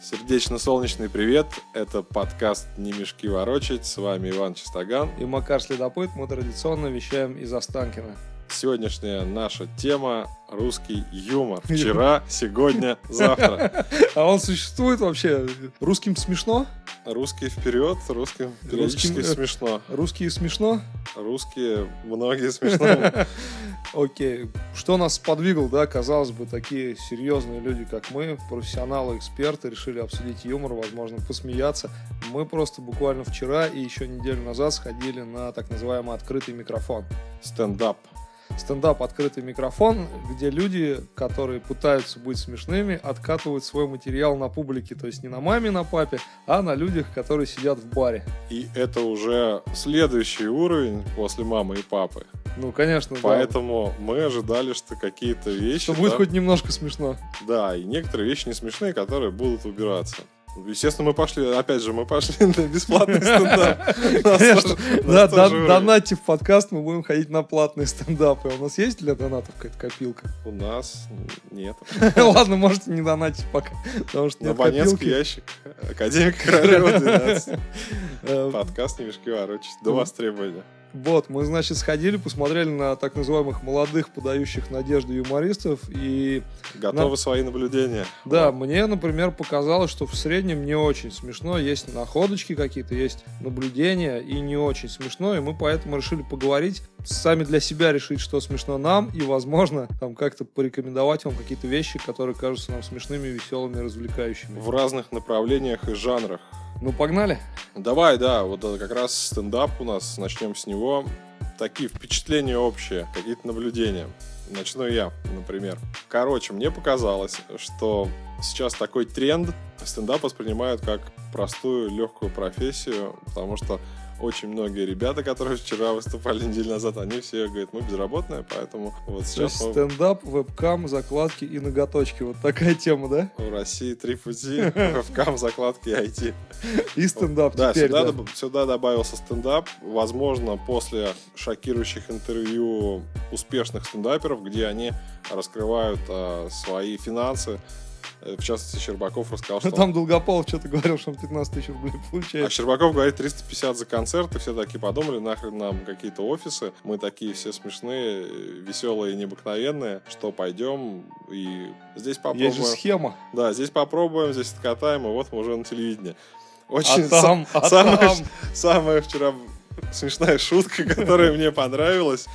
Сердечно-солнечный привет. Это подкаст «Не мешки ворочать». С вами Иван Чистоган. И Макар Следопыт. Мы традиционно вещаем из Останкина. Сегодняшняя наша тема – русский юмор. Вчера, сегодня, завтра. А он существует вообще? Русским смешно? Русский вперед, русским периодически Русским, э, смешно. Русские смешно? Русские многие смешно. Окей. Что нас подвигло, да, казалось бы, такие серьезные люди, как мы, профессионалы, эксперты, решили обсудить юмор, возможно, посмеяться. Мы просто буквально вчера и еще неделю назад сходили на так называемый открытый микрофон. Стендап. Стендап «Открытый микрофон», где люди, которые пытаются быть смешными, откатывают свой материал на публике, то есть не на маме, на папе, а на людях, которые сидят в баре. И это уже следующий уровень после мамы и папы. Ну, конечно, да. Поэтому мы ожидали, что какие-то вещи... Что будет да, хоть немножко смешно. Да, и некоторые вещи не смешные, которые будут убираться. Естественно, мы пошли, опять же, мы пошли на бесплатный стендап. Конечно. Да, нас да, тоже донатьте в подкаст, мы будем ходить на платные стендапы. У нас есть для донатов какая-то копилка? У нас нет. Ладно, можете не донатить пока, потому что нет абонентский ящик. Академик Королева 12. Э, Подкаст «Не мешки ворочать». До востребования. Вот, мы, значит, сходили, посмотрели на так называемых молодых, подающих надежды юмористов, и Готовы свои наблюдения? Да, мне, например, показалось, что в среднем не очень смешно. Есть находочки какие-то, есть наблюдения, и не очень смешно. И мы поэтому решили поговорить, сами для себя решить, что смешно нам, и, возможно, там как-то порекомендовать вам какие-то вещи, которые кажутся нам смешными, веселыми, развлекающими. В разных направлениях и жанрах. Ну, погнали? Давай, да, вот это как раз стендап у нас, начнем с него. Такие впечатления общие, какие-то наблюдения. Начну я, например. Короче, мне показалось, что сейчас такой тренд стендап воспринимают как простую, легкую профессию, потому что очень многие ребята, которые вчера выступали неделю назад, они все говорят, мы безработные, поэтому вот То сейчас есть мы стендап, вебкам, закладки и ноготочки. Вот такая тема, да? в России три пути, вебкам, закладки и IT. И стендап Да, теперь, сюда, да. сюда добавился стендап. Возможно, после шокирующих интервью успешных стендаперов, где они раскрывают э, свои финансы. Э, В частности, Щербаков рассказал, что... Там Долгополов что-то говорил, что он 15 тысяч рублей А получает. Щербаков говорит 350 за концерт, и все такие подумали, нахрен нам какие-то офисы, мы такие все смешные, э, веселые и необыкновенные, что пойдем и здесь попробуем. Есть же схема. Да, здесь попробуем, здесь откатаем, и вот мы уже на телевидении. Очень А там, а самое, там. самая вчера смешная шутка, которая мне понравилась,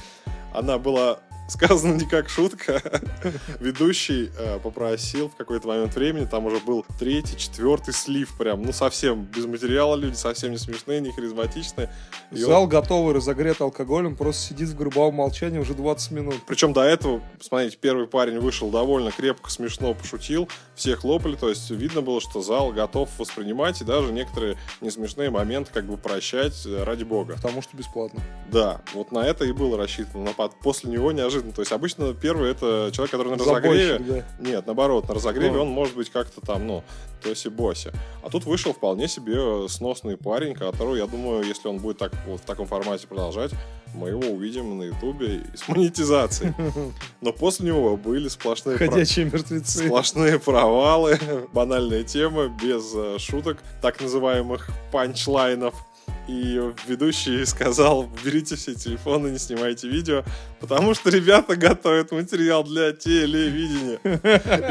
она была сказана не как шутка. Ведущий э, попросил в какой-то момент времени, там уже был третий, четвертый слив прям, ну совсем без материала люди, совсем не смешные, не харизматичные. И он- Зал готовый, разогрет алкоголем, просто сидит в грубовом молчании уже 20 минут. Причем до этого, смотрите, первый парень вышел довольно крепко, смешно пошутил, все хлопали, то есть видно было, что зал готов воспринимать и даже некоторые несмешные моменты как бы прощать э, ради бога. Потому что бесплатно. Да, вот на это и было рассчитано, но после него неожиданно. То есть обычно первый это человек, который на Забойщик, разогреве, да. нет, наоборот, на разогреве А. он может быть как-то там, ну, тоси-боси. А тут вышел вполне себе сносный парень, которого, я думаю, если он будет так, вот в таком формате продолжать, мы его увидим на ютубе и с монетизацией. Но после него были сплошные про- Ходячие мертвецы. Сплошные провалы, банальная тема, без э, шуток, так называемых панчлайнов. И ведущий сказал, берите все телефоны, не снимайте видео, потому что ребята готовят материал для телевидения.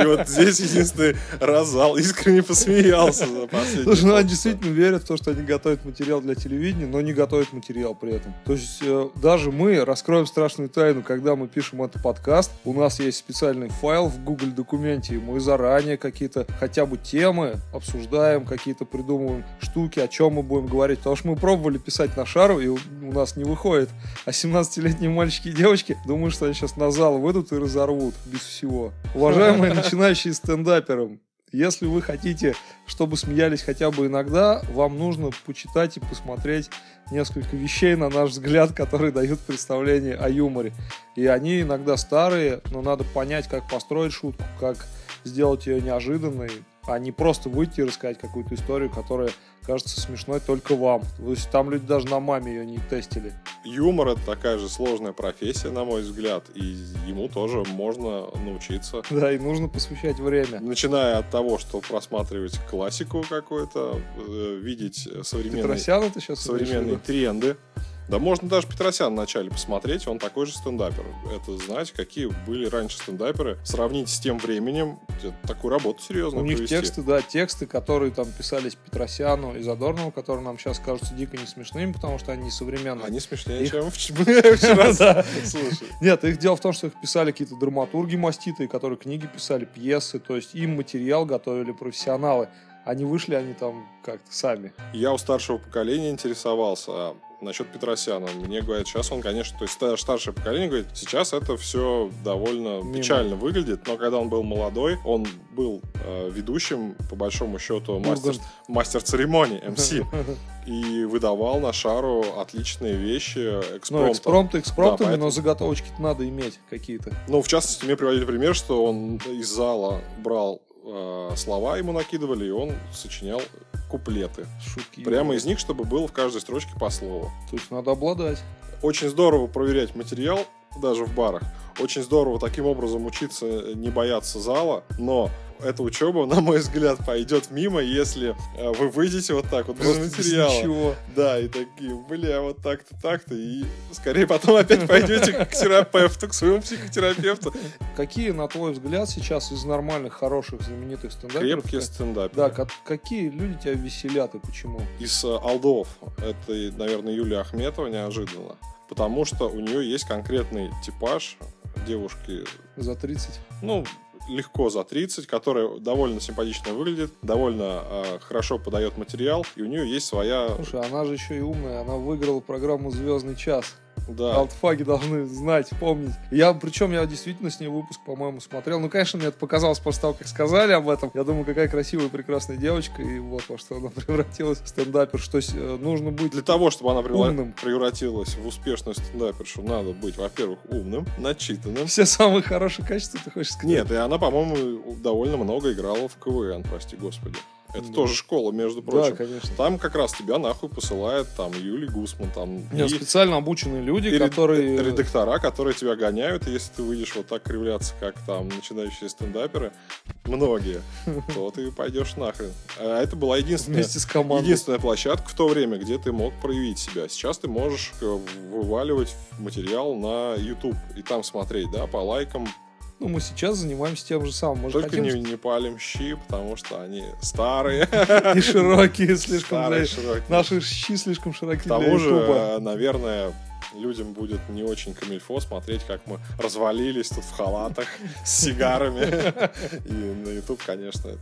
И вот здесь единственный раз зал искренне посмеялся за последний Слушай, ну они действительно верят в то, что они готовят материал для телевидения, но не готовят материал при этом. То есть э, даже мы раскроем страшную тайну, когда мы пишем этот подкаст, у нас есть специальный файл в Google документе, и мы заранее какие-то хотя бы темы обсуждаем, какие-то придумываем штуки, о чем мы будем говорить. Потому что мы пробовали писать на шару, и у нас не выходит. А 17-летние мальчики и девочки думают, что они сейчас на зал выйдут и разорвут без всего. Уважаемые начинающие стендаперы, если вы хотите, чтобы смеялись хотя бы иногда, вам нужно почитать и посмотреть несколько вещей, на наш взгляд, которые дают представление о юморе. И они иногда старые, но надо понять, как построить шутку, как сделать ее неожиданной. А не просто выйти и рассказать какую-то историю, которая кажется смешной только вам. То есть там люди даже на маме ее не тестили. Юмор это такая же сложная профессия, на мой взгляд, и ему тоже можно научиться. Да, и нужно посвящать время. Начиная от того, что просматривать классику какую-то, э, видеть современные, это сейчас современные тренды. Да можно даже Петросян вначале посмотреть, он такой же стендапер. Это знать, какие были раньше стендаперы, сравнить с тем временем, такую работу серьезную У них провести. тексты, да, тексты, которые там писались Петросяну и Задорнову, которые нам сейчас кажутся дико не смешными, потому что они современные. Они смешнее, Их- чем вч- вчера. Нет, их дело в том, что их писали какие-то драматурги маститые, которые книги писали, пьесы, то есть им материал готовили профессионалы. Они вышли, они там как-то сами. Я у старшего поколения интересовался а насчет Петросяна. Мне говорят, сейчас он, конечно, то есть ста- старшее поколение говорит, сейчас это все довольно Мимо. печально выглядит, но когда он был молодой, он был э, ведущим, по большому счету, мастер, мастер церемоний, МС, и выдавал на шару отличные вещи Ну, экспромтом. экспромты экспромтами, Да, поэтому- но заготовочки надо иметь какие-то. Ну, в частности, мне приводили пример, что он из зала брал э, слова, ему накидывали, и он сочинял куплеты. Шутки. Прямо из них, чтобы было в каждой строчке по слову. То есть надо обладать. Очень здорово проверять материал даже в барах. Очень здорово таким образом учиться не бояться зала, но эта учеба, на мой взгляд, пойдет мимо, если э, вы выйдете вот так вот без материала. ничего. Да, и такие, бля, вот так-то, так-то, и скорее потом опять пойдете к терапевту, к своему психотерапевту. Какие, на твой взгляд, сейчас из нормальных, хороших, знаменитых стендаперов? Крепкие стендаперы. Да, ка- какие люди тебя веселят и почему? Из э, алдов, это, наверное, Юлия Ахметова неожиданно, потому что у нее есть конкретный типаж девушки За 30? ну, легко за 30, которая довольно симпатично выглядит, довольно э, хорошо подает материал, и у нее есть своя... Слушай, она же еще и умная, она выиграла программу «Звездный час». Да, Алтфаги должны знать, помнить. Я, причем, я действительно с ней выпуск, по-моему, смотрел. Ну, конечно, мне это показалось после того, как сказали об этом. Я думаю, какая красивая, прекрасная девочка, и вот во что она превратилась в стендапер. Что э, нужно быть для того, чтобы она умным. превратилась в успешную стендапершу, надо быть, во-первых, умным, начитанным. Все самые хорошие качества, ты хочешь сказать? Нет, и она, по-моему, довольно много играла в КВН, прости господи. Это Да. тоже школа, между Да, прочим. конечно. Там как раз тебя нахуй посылает там Юлий Гусман, там Нет, и- специально обученные люди, и которые... редактора, которые тебя гоняют, и если ты выйдешь вот так кривляться, как там начинающие стендаперы, многие, то ты пойдешь нахрен. А это была единственная, Вместе с командой. единственная площадка в то время, где ты мог проявить себя. Сейчас ты можешь э, вываливать материал на YouTube и там смотреть, да, по лайкам. Ну, мы сейчас занимаемся тем же самым. Мы же Только хотим не, не палим щи, потому что они старые, и широкие слишком старые, для... широкие. Наши щи слишком широки К тому для же, э, наверное, людям будет не очень камильфо смотреть, как мы развалились тут в халатах с сигарами. И на YouTube, конечно, это...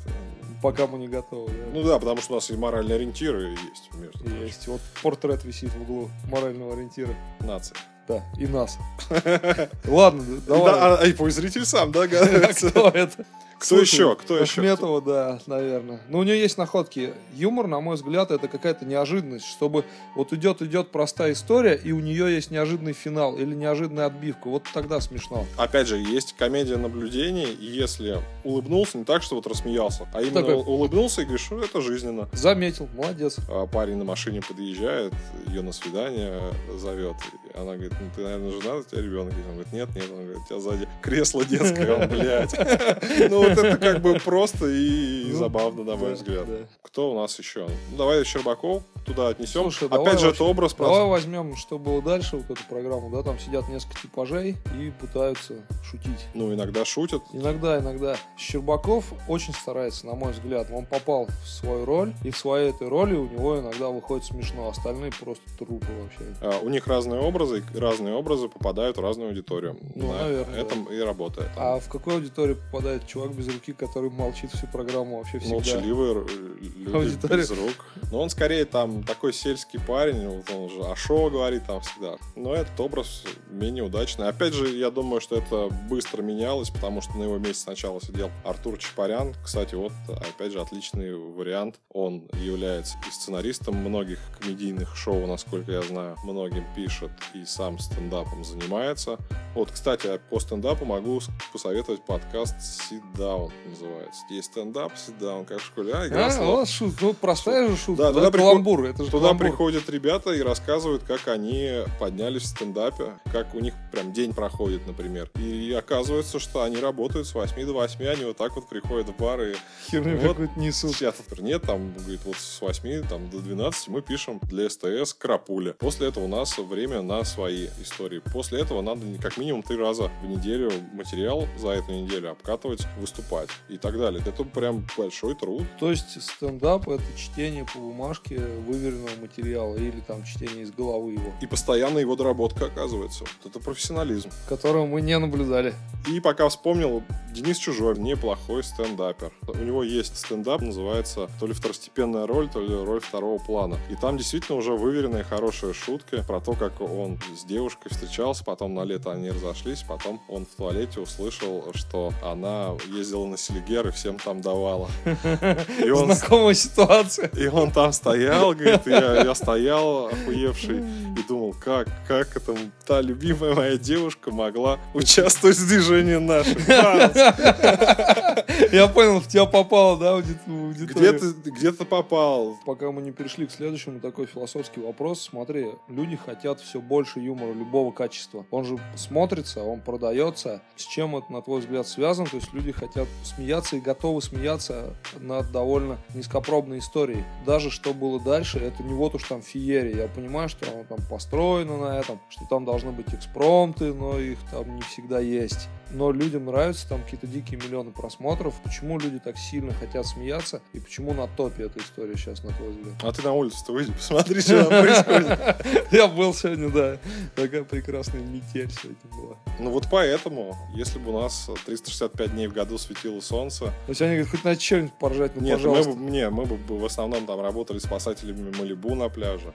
Пока мы не готовы. да. Ну да, потому что у нас и моральные ориентиры есть, между. Есть. Вот портрет висит в углу морального ориентира. Нации. Да, и нас. Ладно, давай. Да, а, и пусть зритель сам А догадывается. Кто это? Кто Слушай, еще? Кто еще? Ахметова, да, наверное. Но у нее есть находки. Юмор, на мой взгляд, это какая-то неожиданность, чтобы вот идет идет простая история, и у нее есть неожиданный финал или неожиданная отбивка. Вот тогда смешно. Опять же, есть комедия наблюдений, и если улыбнулся, не так, что вот рассмеялся, а именно Такой- улыбнулся и говоришь, что это жизненно. Заметил, молодец. А парень на машине подъезжает, ее на свидание зовет. Она говорит, ну ты, наверное, жена, у тебя ребенок. есть?» Он говорит, нет, нет. Он говорит, у тебя сзади кресло детское, он, блядь. Ну вот это как бы просто и Ну, забавно, на мой взгляд. Кто у нас еще? Ну давай Щербаков туда отнесем. Слушай, давай Опять же, это образ Давай просто. возьмем, что было дальше, вот эту программу, да, там сидят несколько типажей и пытаются шутить. Ну, иногда шутят. Иногда, иногда. Щербаков очень старается, на мой взгляд. Он попал в свою роль, и в своей этой роли у него иногда выходит смешно. Остальные просто трупы вообще. А, У них разные образы, и разные образы попадают в разную аудиторию. Ну, На наверное, этом и работает. А в какой аудитории попадает чувак без руки, который молчит всю программу вообще всегда? Молчаливые р- люди Аудитория. без рук. Но он скорее там такой сельский парень, вот он уже о шоу говорит там всегда. Но этот образ менее удачный. Опять же, я думаю, что это быстро менялось, потому что на его месте сначала сидел Артур Чапарян. Кстати, вот, опять же, отличный вариант. Он является и сценаристом многих комедийных шоу, насколько я знаю. Многим пишет. И сам стендапом занимается. Вот, кстати, по стендапу могу посоветовать подкаст Sit Down называется. Есть стендап, Sit Down, как в школе. А, игра А, слов. вот шут, ну простая же шутка. Да, ну, туда приход- каламбур, это же Туда каламбур. приходят ребята и рассказывают, как они поднялись в стендапе, как у них прям день проходит, например. И оказывается, что они работают с 8 до 8, они вот так вот приходят в бар и Херню Вот. какую-то несут. тут нет, там, говорит, вот с 8 там, до 12 мы пишем для СТС Крапуля. После этого у нас время на свои истории. После этого надо как минимум три раза в неделю материал за эту неделю обкатывать, выступать и так далее. Это прям большой труд. То есть стендап это чтение по бумажке выверенного материала или там чтение из головы его, И постоянно его доработка оказывается. Вот это профессионализм. которого мы не наблюдали. И пока вспомнил, Денис Чужой неплохой стендапер. У него есть стендап, называется то ли второстепенная роль, то ли роль второго плана. И там действительно уже выверенные хорошие шутки про то, как он с девушкой встречался, потом на лето они разошлись, потом он в туалете услышал, что она ездила на Селигер и всем там давала. И он, Знакомая ситуация. и он там стоял, говорит, я, я стоял охуевший и думал, как, как это та любимая моя девушка могла участвовать в движении наших. Я понял, в тебя попало, да, ауди- в аудиторию? Где ты, где ты попал? Пока мы не перешли к следующему, такой философский вопрос. Смотри, люди хотят все больше юмора любого качества. Он же смотрится, он продается. С чем это, на твой взгляд, связано? То есть люди хотят смеяться и готовы смеяться над довольно низкопробной историей. Даже что было дальше, это не вот уж там феерия. Я понимаю, что оно там построено на этом, что там должны быть экспромты, но их там не всегда есть. Но людям нравятся там какие-то дикие миллионы просмотров. Почему люди так сильно хотят смеяться и почему на топе эта история сейчас, на твой взгляд? А ты на улицу-то выйди, посмотри, что там происходит. Я был сегодня, да. Такая прекрасная метель сегодня была. Ну вот поэтому, если бы у нас 365 дней в году светило солнце, То есть они говорят, хоть на чем-нибудь поржать, ну нет, мы пожалуйста. бы, не, мы бы в основном там работали спасателями Малибу на пляже,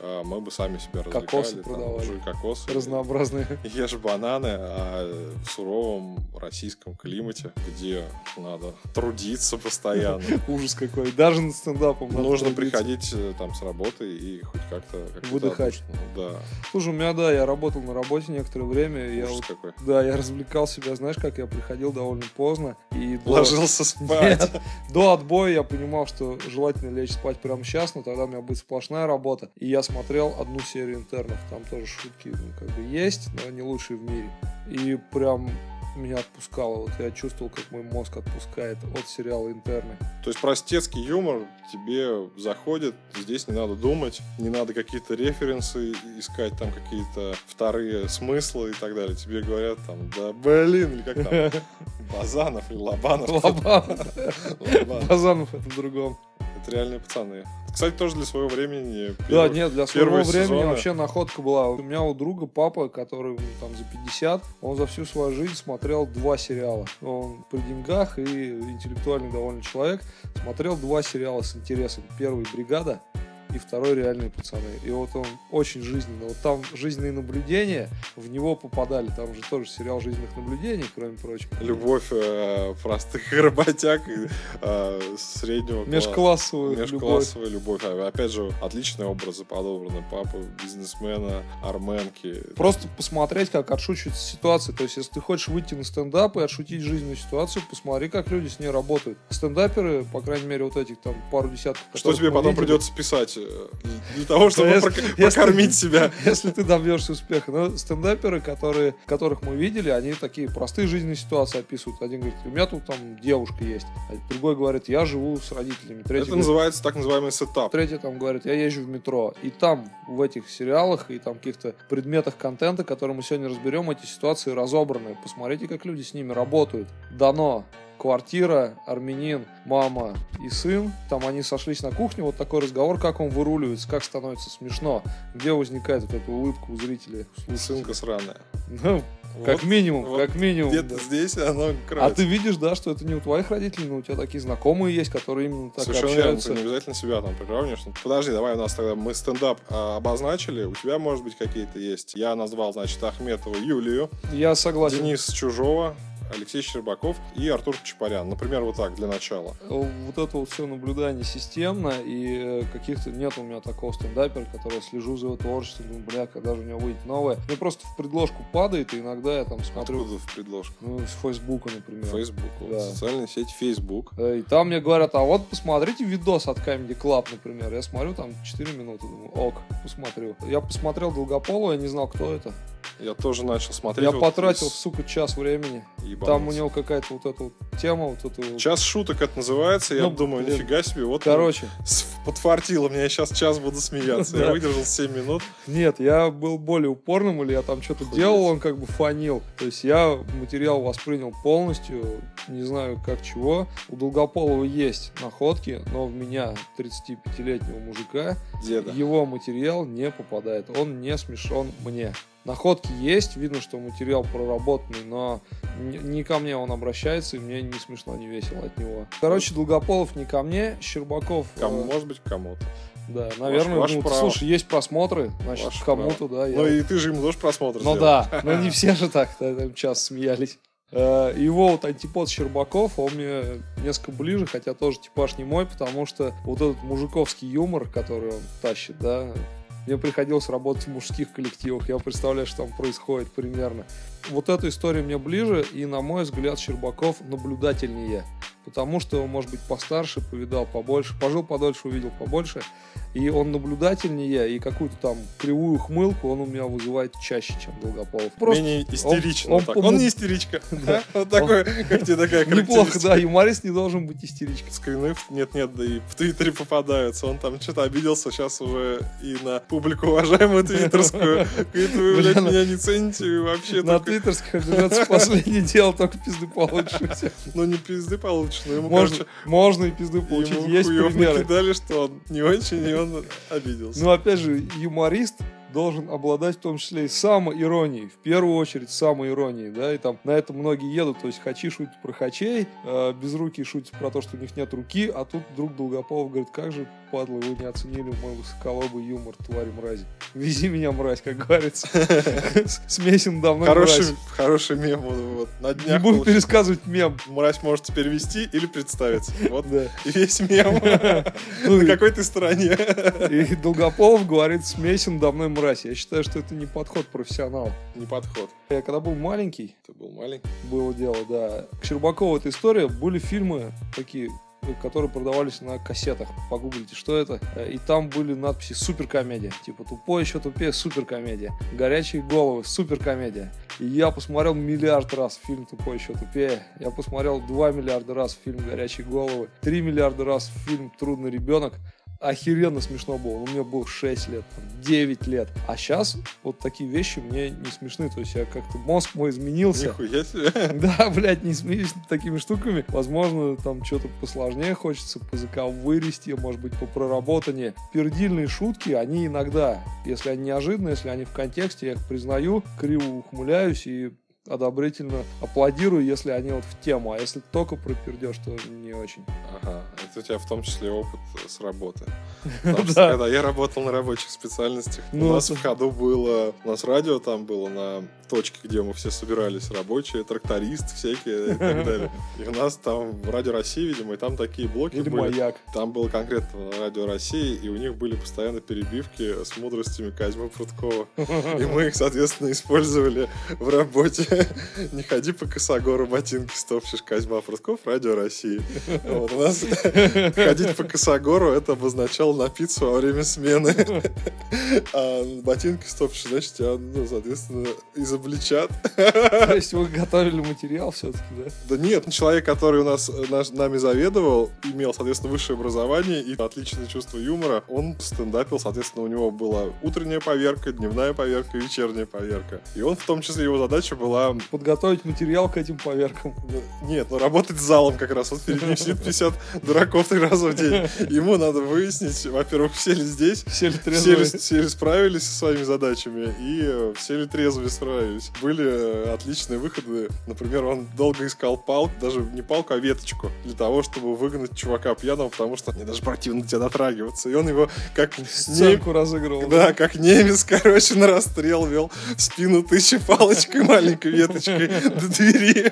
а мы бы сами себя развлекали. Кокосы там, продавали. жуй кокосы. Разнообразные. Ешь бананы, а в суровом российском климате, где надо трудиться постоянно, Ужас какой. Даже над стендапом нужно приходить э, там с работы и хоть как-то... Выдыхать. отдушно. Да, Слушай, у меня, да, я работал на работе некоторое время. Я вот, какой. да, я развлекал себя, знаешь, как я приходил довольно поздно. И Ложился спать. До отбоя я понимал, что желательно лечь спать прямо сейчас, но тогда у меня будет сплошная работа. И я смотрел одну серию интернов. Там тоже шутки ну, как бы есть, но не лучшие в мире. И прям меня отпускало. Вот я чувствовал, как мой мозг отпускает от сериала «Интерны». То есть простецкий юмор тебе заходит, здесь не надо думать, не надо какие-то референсы искать, там какие-то вторые смыслы и так далее. Тебе говорят там, да блин, или как там, Базанов или Лобанов. Лобанов. Базанов это в другом. Это реальные пацаны. Кстати, тоже для своего времени. Да, первый- нет, для своего времени вообще находка была. У меня у друга папа, который ну, там за 50, он за всю свою жизнь смотрел два сериала. Он при деньгах и интеллектуальный довольно человек. Смотрел два сериала с интересом. Первый «Бригада», и второй «Реальные пацаны». И вот он очень жизненно. Вот там жизненные наблюдения в него попадали. Там же тоже сериал жизненных наблюдений, кроме прочего. Любовь э, простых работяг и э, среднего класса. Межклассовую любовь. Межклассовая любовь. А, Опять же, отличные образы подобраны. Папа бизнесмена, арменки. Просто посмотреть, как отшучивается ситуация. То есть, если ты хочешь выйти на стендап и отшутить жизненную ситуацию, посмотри, как люди с ней работают. Стендаперы, по крайней мере, вот этих там пару десятков. Что тебе потом видели, придется писать для того, чтобы если- прок- если- покормить себя? Если ты добьешься успеха. Но стендаперы, которые, которых мы видели, они такие простые жизненные ситуации описывают. Один говорит, у меня тут там девушка есть. А другой говорит, я живу с родителями. Третий Это говорит, называется так называемый сетап. Третий там говорит, я езжу в метро. И там, в этих сериалах и там каких-то предметах контента, которые мы сегодня разберем, эти ситуации разобраны. Посмотрите, как люди с ними работают. Дано. Квартира, армянин, мама и сын. Там они сошлись на кухне, вот такой разговор, как он выруливается, как становится смешно. Где возникает вот эта улыбка у зрителей. Сынка сраная. Ну, как Вот, минимум, вот как минимум. Где-то да. здесь оно А кроется. ты видишь, да, что это не у твоих родителей, но у тебя такие знакомые есть, которые именно так Совершенно общаются. не обязательно себя там приравниваешь. Ну, Подожди, давай у нас тогда мы стендап а, обозначили, у тебя, может быть, какие-то есть. Я назвал, значит, Ахметова Юлию, Я согласен. Денис Чужого, Алексей Щербаков и Артур Чапарян. Например, вот так, для начала. Вот это вот все наблюдание системно, и э, каких-то нет у меня такого стендапера, который слежу за его творчеством, думаю, бля, когда же у него выйдет новое. Мне просто в предложку падает, и иногда я там смотрю... Откуда в предложку? Ну, с Фейсбука, например. Фейсбук, Да. социальная сеть Facebook. Э, И там мне говорят, а вот посмотрите видос от Comedy Club, например. Я смотрю, там 4 минуты, думаю, ок, посмотрю. Я посмотрел Долгополова, я не знал, кто это. Я тоже начал смотреть. Я вот потратил, из- сука, час времени. Ебануться. Там у него какая-то вот эта вот тема, вот вот... Час шуток это называется, я Ну, думаю, блин. нифига себе, вот Короче, подфартило мне, я сейчас час буду смеяться. Я выдержал 7 минут. нет, я был более упорным, или я там что-то делал, он как бы фанил. То есть я материал воспринял полностью, не знаю как чего. У Долгополова есть находки, но в меня, 35-летнего мужика, Деда. его материал не попадает. Он не смешон мне. Находки есть, видно, что материал проработанный, но не ко мне он обращается, и мне не смешно, не весело от него. Короче, Долгополов не ко мне, Щербаков... Кому, э, может быть, кому-то. Да, наверное, ваше ну, право. слушай, есть просмотры, значит, кому-то, да. я- Ну и ты же ему тоже просмотр Ну да, но не все же так, там час смеялись. Э, Его вот антипод Щербаков, он мне несколько ближе, хотя тоже типаж не мой, потому что вот этот мужиковский юмор, который он тащит, да, мне приходилось работать в мужских коллективах, я представляю, что там происходит примерно. Вот эта история мне ближе, и, на мой взгляд, Щербаков наблюдательнее, потому что он, может быть, постарше, повидал побольше, пожил подольше, увидел побольше, и он наблюдательнее, и какую-то там кривую хмылку он у меня вызывает чаще, чем Долгополов. Просто Менее истерично. он- так. он- Он, не истеричка. Вот такой, как тебе такая неплохо, да, юморист не должен быть истеричкой. Скрины нет-нет, да и в Твиттере попадаются. Он там что-то обиделся сейчас уже и на публику уважаемую твиттерскую. Говорит, вы, блядь, Бля, меня не цените, вообще На твиттерских обижаться последнее дело, только пизды получишь. Ну, не пизды получишь, но ему, Можно, короче, можно и пизды получить, ему есть примеры. накидали, что он не очень, и он обиделся. Но опять же, юморист должен обладать в том числе и самоиронией. В первую очередь самоиронией, да, и там на это многие едут. То есть хачи шутят про хачей, э, безрукие шутят про то, что у них нет руки, а тут друг Долгополов говорит, как же, падла, вы не оценили мой высоколобый юмор, твари мрази. Вези меня, мразь, как говорится. Смесен давно Хороший, мразь. хороший мем вот, на Не днях будем получился. пересказывать мем. Мразь можете перевести или представиться. Вот Да. весь мем. Ну, На какой ты стороне? И Долгополов говорит, смесен давно мразь. Я считаю, что это не подход профессионала. Не подход. Я когда был маленький, Ты был маленький. было дело, да. К Щербакову эта история. Были фильмы такие, которые продавались на кассетах. Погуглите, что это. Э, И там были надписи «Суперкомедия». Типа «Тупой еще тупее» — «Суперкомедия». «Горячие головы» — «Суперкомедия». И я посмотрел миллиард раз фильм «Тупой еще тупее». Я посмотрел 2 миллиарда раз фильм «Горячие головы». 3 миллиарда раз фильм «Трудный ребенок». Охеренно смешно было. У меня было 6 лет, там, 9 лет. А сейчас вот такие вещи мне не смешны. То есть я как-то мозг мой изменился. Нихуя себе. Да, блядь, не смеюсь над такими штуками. Возможно, там что-то посложнее хочется, по заковыристее, может быть, по проработаннее. Пердильные шутки, они иногда, если они неожиданные, если они в контексте, я их признаю, криво ухмыляюсь и одобрительно аплодирую, если они вот в тему. А если только про пердеж, то не очень. Ага, это у тебя в том числе опыт с работы. Потому что когда я работал на рабочих специальностях, Ну, у нас в ходу было, у нас радио там было на точке, где мы все собирались, рабочие, трактористы всякие и так далее. И у нас там Радио России, видимо, и там такие блоки Или были. маяк. Там было конкретно Радио России, и у них были постоянно перебивки с мудростями Козьмы Пруткова. И мы их, соответственно, использовали в работе. Не ходи по косогору, ботинки стопчешь. Козьма Прутков, Радио России. Вот у нас ходить по косогору, это обозначало напиться во время смены. А ботинки стопчешь, значит, тебя, ну, соответственно, изобличат. То есть вы готовили материал все-таки, да? Да нет, человек, который у нас наш- нами заведовал, имел, соответственно, высшее образование и отличное чувство юмора. Он стендапил, соответственно, у него была утренняя поверка, дневная поверка, вечерняя поверка. И он, в том числе, его задача была... Подготовить материал к этим поверкам. Нет, ну работать с залом как раз. Вот перед ним сидит 50 дураков три раза в день. Ему надо выяснить, во-первых, все ли здесь, Все ли все трезвые? ли, все ли справились со своими задачами и э, все ли трезвые справились. Были э, отличные выходы. Например, он долго искал палку, даже не палку, а веточку, для того, чтобы выгнать чувака пьяного, потому что мне даже противно тебя дотрагиваться. И он его как не- Сценку разыгрывал. да, как немец, короче, на расстрел вел в спину тысячи палочкой, маленькой веточкой до двери.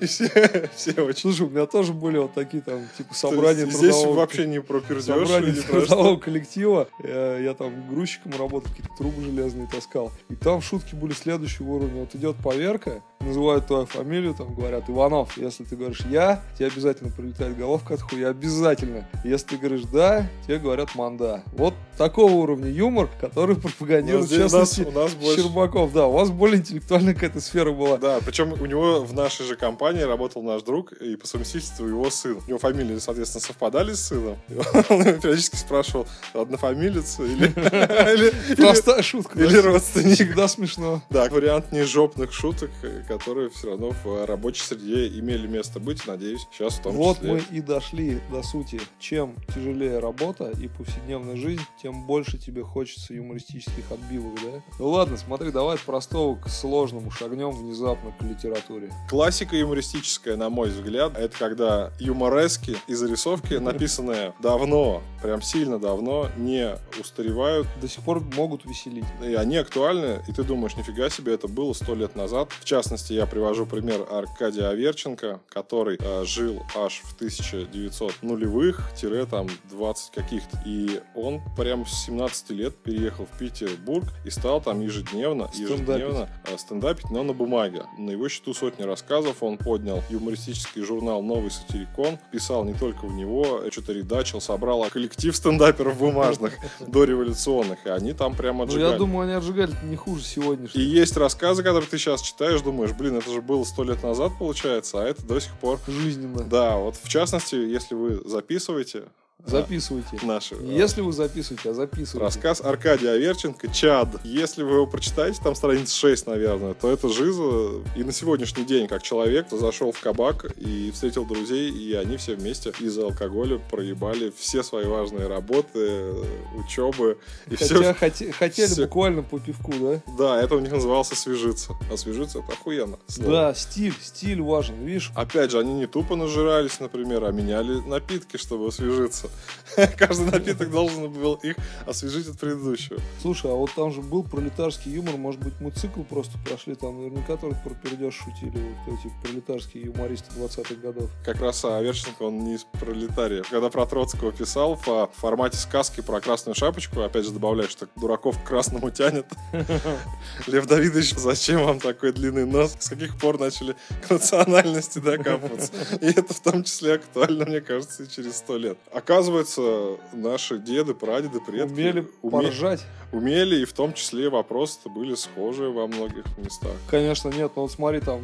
И все, все очень... Слушай, у меня тоже были вот такие там, типа, собрания Здесь трудового вообще не про пердеж, собрание трудового коллектива. Я, я там грузчиком работал, какие-то трубы железные таскал. И там шутки были следующего уровня. Вот идет поверка, называют твою фамилию, там говорят Иванов. Если ты говоришь я, тебе обязательно прилетает головка от хуя, обязательно. Если ты говоришь да, тебе говорят манда. Вот такого уровня юмор, который пропагандирует, в здесь у нас, частности, у нас больше... Щербаков. Да, у вас более интеллектуальная какая-то сфера была. Да, причем у него в нашей же компании работал наш друг и по совместительству его сын. У него фамилии, соответственно, совпадали с сыном. Он периодически спрашивал, однофамилец или, Простая шутка. или родственник. Всегда смешно. Да, вариант нежопных шуток, э, которые все равно в рабочей среде имели место быть, надеюсь, сейчас в том Вот мы и дошли до сути. Чем тяжелее работа и повседневная жизнь, тем больше тебе хочется юмористических отбивок, да? Ну ладно, смотри, давай от простого к сложному шагнем внезапно к литературе. Классика юмористическая, на мой взгляд, это когда юморески и зарисовки, написанные давно, прям сильно давно, не устаревают, До сих пор могут веселить. и они актуальны, и ты думаешь, нифига себе, это было сто лет назад. В частности, я привожу пример Аркадия Аверченко, который э, жил аж в 1900 нулевых, тире там 20 каких-то. И он прям с 17 лет переехал в Петербург и стал там ежедневно, ежедневно э, стендапить, но на бумаге. На его счету сотни рассказов, он поднял юмористический журнал «Новый сатирикон», писал не только в него, э, что-то редачил, собрал коллектив стендаперов бумажных дореволюционных, и они там прямо Ну, отжигали. я думаю, они отжигали не хуже И сегодняшних. есть рассказы, которые ты сейчас читаешь, думаешь, блин, это же было сто лет назад, получается, а это до сих пор. Жизненно. Да, вот в частности, если вы записываете Записывайте. наши Не а, Если вы записываете, а записывайте. рассказ Аркадия Аверченко «Чад». Если вы его прочитаете, там страниц 6, наверное, то это жиза. И на сегодняшний день, как человек, зашел в кабак и встретил друзей, и они все вместе из-за алкоголя проебали все свои важные работы, учебы и Хотя все. хоте- хотели всё. буквально по пивку, да? Да, это у них назывался «свяжиться». А «свяжиться» — это охуенно. слово. Да, стиль, стиль важен, видишь? Опять же, они не тупо нажирались, например, а меняли напитки, чтобы освежиться. Каждый напиток должен был их освежить от предыдущего. Слушай, а вот там же был пролетарский юмор, может быть, мы цикл просто прошли, там наверняка только про пердеж шутили вот эти пролетарские юмористы 20-х годов. Как раз Аверченко, он не из пролетариев. Когда про Троцкого писал в формате сказки про красную шапочку, опять же добавляю, что дураков к красному тянет. Лев Давидович, зачем вам такой длинный нос? С каких пор начали к национальности докапываться? И это в том числе актуально, мне кажется, и через сто лет. Оказывается, наши деды, прадеды, предки Умели уме- поржать. умели, и в том числе вопросы были схожие во многих местах. Конечно, нет, но вот смотри, там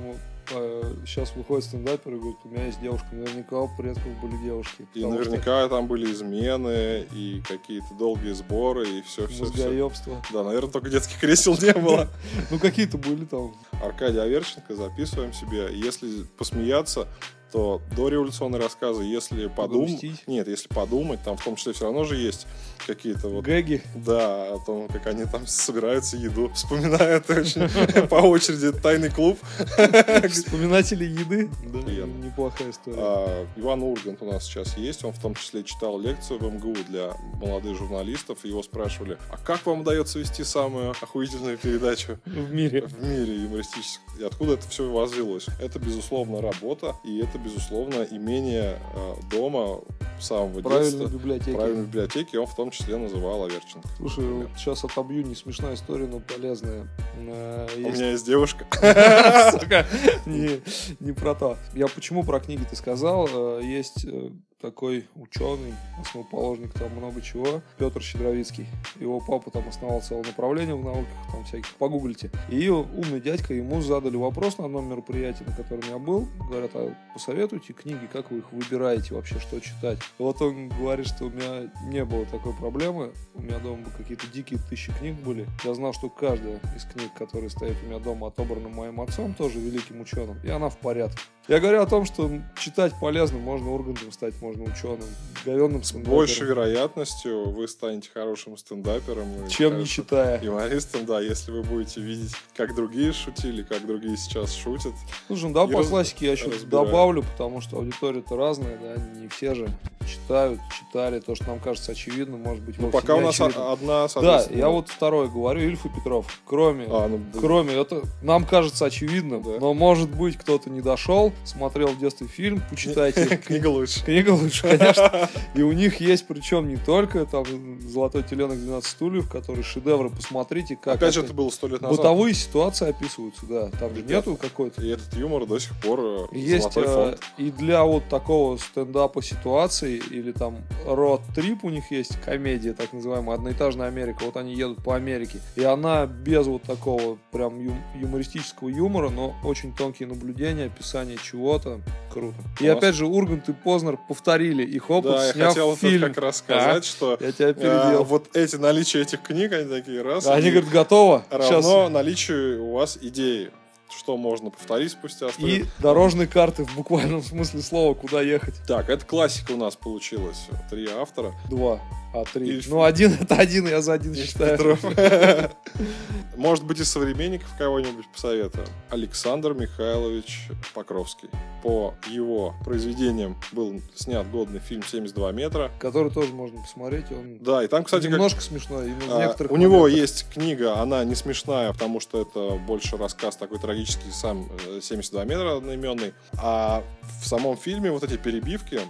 сейчас выходит стендапер и говорит, у меня есть девушка, наверняка у предков были девушки. И потому что наверняка там были измены, и какие-то долгие сборы, и все, все, все. Да, наверное, только детских кресел не было. Ну, какие-то были там. Аркадий Аверченко, записываем себе. Если посмеяться, то дореволюционные рассказы, если подумать... Нет, если подумать, там в том числе все равно же есть какие-то вот... Гэги. Да, о том, как они там собираются еду. Вспоминают очень по очереди тайный клуб. Вспоминатели еды. Да, неплохая история. А, Иван Ургант у нас сейчас есть, он в том числе читал лекцию в МГУ для молодых журналистов, его спрашивали, а как вам удается вести самую охуительную передачу В мире. в мире юмористическом? И откуда это все возвелось? Это, безусловно, работа, и это, безусловно, имение э, дома самого Правильной детства. библиотеки. Правильной библиотеки он в том числе называл Аверченко. Слушай, вот сейчас отобью не смешная история, но полезная. Э, У есть- меня есть девушка. Не, про то. Я почему про книги ты сказал? Э, Есть такой ученый, основоположник там много чего, Петр Щедровицкий. Его папа там основал целое направление в науках, там всяких, погуглите. И умный дядька, ему задали вопрос на одном мероприятии, на котором я был. Говорят, а посоветуйте книги, как вы их выбираете вообще, что читать. Вот он говорит, что у меня не было такой проблемы. У меня дома какие-то дикие тысячи книг были. Я знал, что каждая из книг, которые стоят у меня дома, отобрана моим отцом, тоже великим ученым, и она в порядке. Я говорю о том, что читать полезно, можно ургантом стать, можно ученым, говенным стендапером. большей вероятностью вы станете хорошим стендапером. Чем не хорошим читая. Юмористом, да, если вы будете видеть, как другие шутили, как другие сейчас шутят. Слушай, ну да, по раз- классике я разбираю. добавлю, потому что аудитория-то разная, да, не все же читают, читали, то, что нам кажется очевидным, может быть, Ну, пока не у нас очевидным. одна, Да, я вот второе говорю, Ильф и Петров. Кроме, А, ну, кроме, это нам кажется очевидным, Да. но может быть кто-то не дошел, смотрел в детстве фильм, почитайте. Книга лучше. Книга лучше, конечно. И у них есть, причем не только там «Золотой теленок 12 стульев», который шедевры, посмотрите, как Опять же, это- было сто лет назад. бытовые ситуации описываются, да. Там же нету какой-то И этот юмор до сих пор э, есть э, и для вот такого стендапа ситуации, или там род трип у них есть, комедия так называемая, одноэтажная Америка, вот они едут по Америке, и она без вот такого прям юмористического юмора, но очень тонкие наблюдения, описание чего-то, круто. И опять же, Ургант и Познер повторили их опыт, Да, я сняв хотел тут фильм. как раз сказать, что Я тебя э, передел. вот эти наличие этих книг, они такие раз, Они говорят, готово. равно Сейчас. наличию у вас идеи, что можно повторить спустя сто И дорожные карты в буквальном смысле слова, куда ехать. Так, это классика у нас получилась. Три автора. Два, а три. Ильф. Ну, один это один, я за один считаю. Петров. Может быть, из современников кого-нибудь посоветую. Александр Михайлович Покровский. По его произведениям был снят годный фильм «72 метра». который тоже можно посмотреть. Он Да, и там, кстати, как- немножко смешной. и в а, у него моментах. есть книга, она не смешная, потому что это больше рассказ такой трагический, сам э, «72 метра» одноименный. А в самом фильме вот эти перебивки,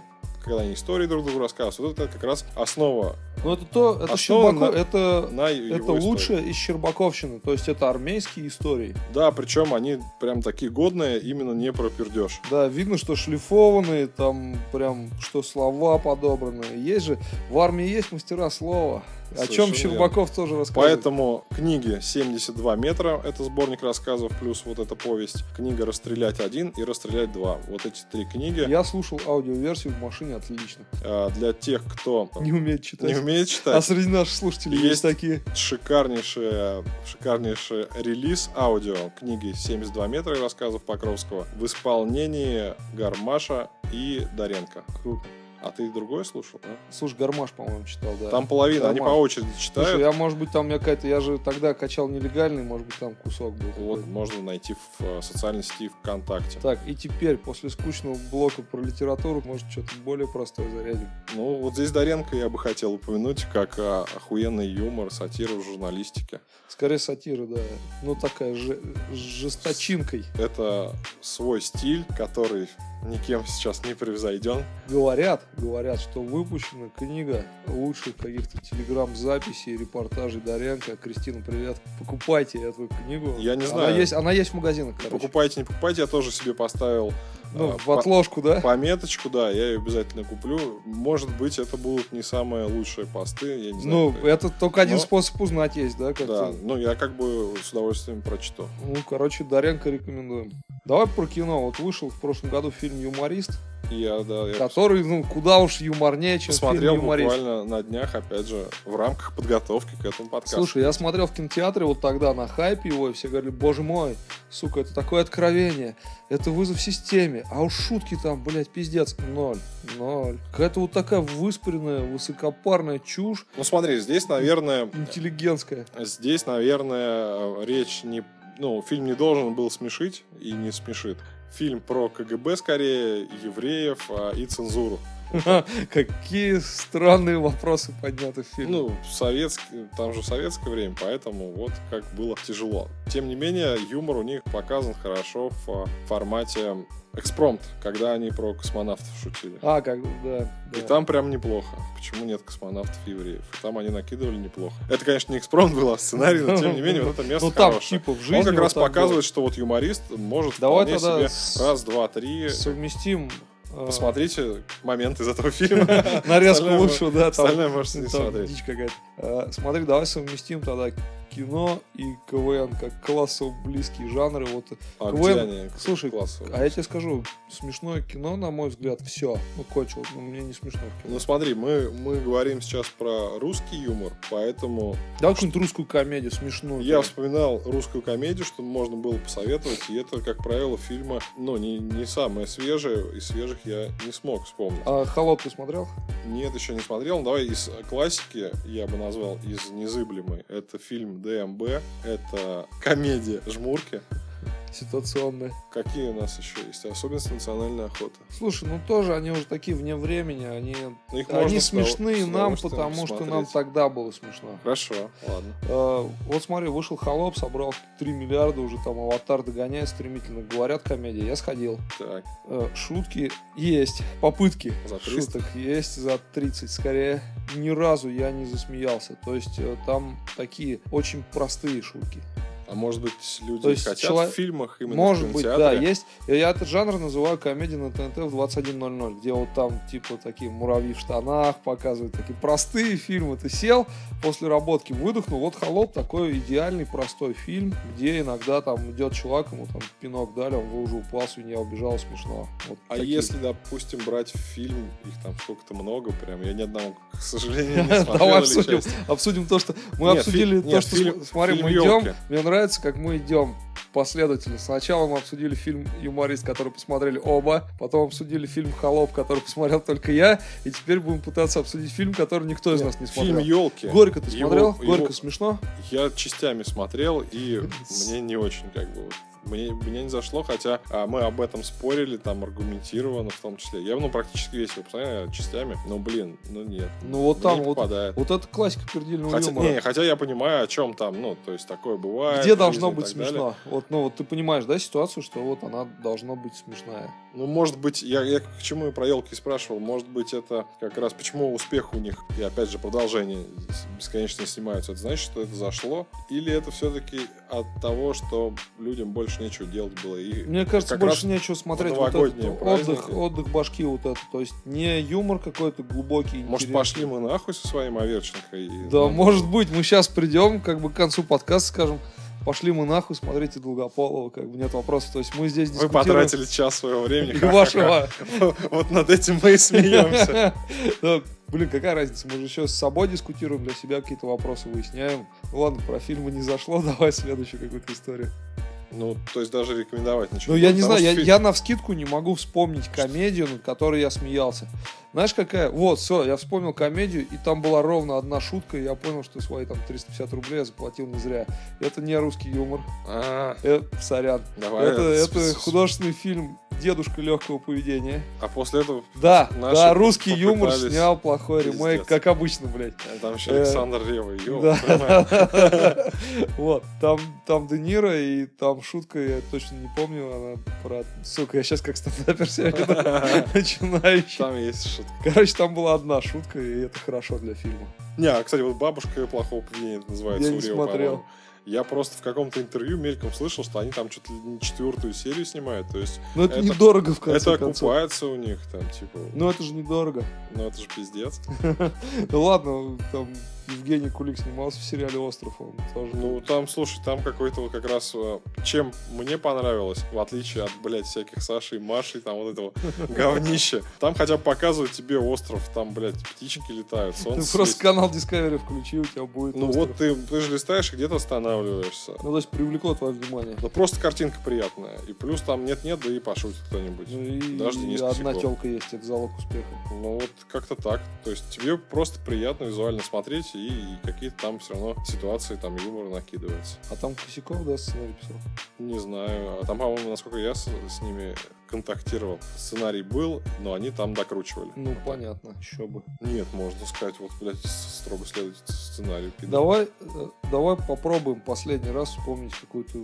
когда они истории друг другу рассказывают, вот это как раз основа Ну, это то, это Щербаков, на- это, на это лучшее из Щербаковщины. То есть это армейские истории. Да, причем они прям такие годные, именно не про пердеж. Да, видно, что шлифованные, там прям, что слова подобраны. Есть же, в армии есть мастера слова. О чем Щербаков тоже рассказывает. Поэтому книги 72 метра, это сборник рассказов, плюс вот эта повесть. Книга «Расстрелять один» и «Расстрелять два». Вот эти три книги Я слушал аудиоверсию в машине, отлично. э, для тех, кто Не умеет читать. не умеет А читать. среди наших слушателей Есть. есть такие. Шикарнейший, шикарнейший релиз аудио книги 72 метра и рассказов Покровского в исполнении Гармаша и Доренко. Круто. А ты другое слушал? да? Слушай, Гармаш, по-моему, читал, да. Там половина, они по Гармаш. очереди читают. Слушай, я, может быть, там меня какая-то... Я же тогда качал нелегальный, может быть, там кусок был. Вот, какой-то. можно найти в э, социальной сети ВКонтакте. Так, и теперь, после скучного блока про литературу, может, что-то более простое зарядим. Ну, вот здесь Доренко я бы хотел упомянуть, как а, охуенный юмор, сатира в журналистике. Скорее сатира, да. Ну, такая же, жесточинкой. Это свой стиль, который никем сейчас не превзойден. Говорят, говорят, что выпущена книга лучших каких-то телеграм-записей, репортажей Доренко. Кристина, привет. Покупайте эту книгу. Я не Она знаю. есть, она есть в магазинах, короче. Покупайте, не покупайте, я тоже себе поставил Ну, а, в по- отложку, да? пометочку, да, я ее обязательно куплю. Может быть, это будут не самые лучшие посты, я не знаю. Ну, как- это только один Но- способ узнать есть, да? Как Да, ну я как бы с удовольствием прочту. Ну, короче, Доренко рекомендуем. Давай про кино. Вот вышел в прошлом году фильм «Юморист», я, да, я который, ну, куда уж юморнее, чем «Юморист». буквально на днях, опять же, в рамках подготовки к этому подкасту. Слушай, я смотрел в кинотеатре вот тогда на хайпе его, и все говорили, боже мой, сука, это такое откровение, это вызов системе, а уж шутки там, блядь, пиздец, ноль, ноль. Какая-то вот такая выспренная, высокопарная чушь, Ну смотри, здесь, наверное, интеллигентская. здесь, наверное, речь не... Ну, фильм не должен был смешить и не смешит. Фильм про КГБ скорее, евреев а, и цензуру. Какие странные вопросы подняты в фильме. Ну, советский, там же советское время, поэтому вот как было тяжело. Тем не менее, юмор у них показан хорошо в а, формате экспромт, когда они про космонавтов шутили. А, как, да. И да. там прям неплохо. Почему нет космонавтов евреев? И там они накидывали неплохо. Это, конечно, не экспромт был, а сценарий, но тем не менее вот это место Ну там хорошее. типа в жизни. Он как вот раз показывает, что вот юморист может Давай вполне себе с- раз, два, три. совместим. Э, Посмотрите момент из этого фильма. Нарезку лучшего, да, Остальное можете не смотреть. дичь какая-то. Э, Смотри, давай совместим тогда кино и КВН как классово близкие жанры. Вот А КВН, где они? слушай, классовые? А я тебе скажу, смешное кино, на мой взгляд, все. Ну, кончилось, но мне не смешно. Ну смотри, мы, мы говорим сейчас про русский юмор, поэтому Давай какую-нибудь русскую комедию смешную. я вспоминал русскую комедию, что можно было посоветовать, и это, как правило, фильмы, ну, не, не самые свежие, из свежих я не смог вспомнить. А «Холоп» ты смотрел? Нет, еще не смотрел. Давай из классики я бы назвал из незыблемой. Это фильм ДМБ, это комедия «Жмурки». Ситуационные. Какие у нас еще есть? Особенности национальной охоты. Слушай, ну тоже они уже такие вне времени, они, Ну, их они смешные нам, потому что нам тогда было смешно. Хорошо, ладно. Э, вот смотри, вышел Холоп, собрал 3 миллиарда, уже там Аватар догоняет стремительно. Говорят, комедия. Я сходил. Так, Э, шутки есть, попытки За 300? шуток есть за 30. Скорее, ни разу я не засмеялся. То есть э, там такие очень простые шутки. А может быть люди То есть хотят чело- в фильмах именно Может в быть, да, есть. Я этот жанр называю комедия на ТНТ в 21.00, где вот там типа такие муравьи в штанах показывают, такие простые фильмы. Ты сел после работки, выдохнул. Вот «Холоп» такой идеальный простой фильм, где иногда там идет чувак, ему там пинок дали, он уже упал, свинья убежала, смешно. Вот А такие. если, допустим, брать фильм, их там сколько-то много прям, я ни одного, к сожалению, не смотрел Давай обсудим, обсудим то, что мы обсудили то, что смотри, мы идем. Мне нравится, как мы идем последовательно. Сначала мы обсудили фильм «Юморист», который посмотрели оба, потом обсудили фильм «Холоп», который посмотрел только я, и теперь будем пытаться обсудить фильм, который никто из Нет, нас не Фильм смотрел. «Елки». Горько ты Его- смотрел? его- Горько смешно? Я частями смотрел, и мне не очень как бы мне, мне не зашло, хотя а, мы об этом спорили, там аргументированно в том числе. Я ну практически весь посмотрел частями, но блин, ну нет. Ну вот там вот, попадает. вот это классика пердильного Хотя, юмора. не, хотя я понимаю, о чем там, ну, то есть такое бывает. Где должно быть так далее. смешно? Вот, ну вот ты понимаешь, да, ситуацию, что вот она должна быть смешная. Ну, может быть, я, я к чему и про елки спрашивал, может быть, это как раз почему успех у них, и опять же, продолжение бесконечно снимаются, это значит, что это зашло? Или это все-таки от того, что людям больше нечего делать было? И Мне кажется, больше нечего смотреть. Вот этот праздники. отдых, отдых башки вот это. То есть не юмор какой-то глубокий. Может, интересный. пошли мы нахуй со своим Аверченко? И, Да, ну, может быть, мы сейчас придем, как бы к концу подкаста скажем, пошли мы нахуй, смотрите Долгополова, как бы нет вопросов. То есть мы здесь Вы потратили час своего времени. И вашего. Вот над этим мы и смеемся. Блин, какая разница, мы же еще с собой дискутируем, для себя какие-то вопросы выясняем. Ну Ладно, про фильмы не зашло, давай следующую какую-то историю. Ну, то есть даже рекомендовать ничего. Ну, я не знаю, я, я на вскидку не могу вспомнить комедию, над которой я смеялся. Знаешь, какая? Вот, все, я вспомнил комедию, и там была ровно одна шутка, и я понял, что свои там 350 рублей я заплатил не зря. Это не русский юмор. А, Э, сорян. давай. это, это художественный фильм «Дедушка легкого поведения». А после этого Да, да, русский юмор снял плохой Пиздец. ремейк, как обычно, блядь. э, там еще Э, Александр Рева. ёб Да. Вот, там, там Де Ниро, и там шутка, я точно не помню, она про... Сука, я сейчас как стендапер себя начинающий. Там есть шутка. Короче, там была одна шутка, и это хорошо для фильма. Не, а, кстати, вот бабушка плохого поведения называется Я не Рева, смотрел. Я просто в каком-то интервью мельком слышал, что они там что-то не четвертую серию снимают. То есть Но это, Это- недорого, в конце это концов. окупается у них там, типа, Ну это же недорого. ну это же пиздец. Ну ладно, там Евгений Кулик снимался в сериале «Остров», он тоже... Ну, там, слушай, там какой-то вот как раз, э, чем мне понравилось, в отличие от, блядь, всяких Саши и Маши, там вот этого говнища, там хотя бы показывают тебе остров, там, блядь, птички летают, Ты солнце просто канал Discovery включи, у тебя будет Ну вот ты, ты же листаешь и где-то останавливаешься. Ну, то есть привлекло твое внимание. Ну просто картинка приятная. И плюс там нет-нет, да и пошутит кто-нибудь. Ну и Даже Денис одна телка есть, это залог успеха. Ну вот как-то так. То есть тебе просто приятно визуально смотреть, и, какие-то там все равно ситуации, там юмор накидывается. А там Косяков, да, сценарий писал? Не знаю. А там, по-моему, насколько я с, с ними контактировал, сценарий был, но они там докручивали. Ну, понятно, еще бы. Нет, можно сказать, вот, блядь, строго следовать сценарию. пидор. Давай, э, давай попробуем последний раз вспомнить какую-то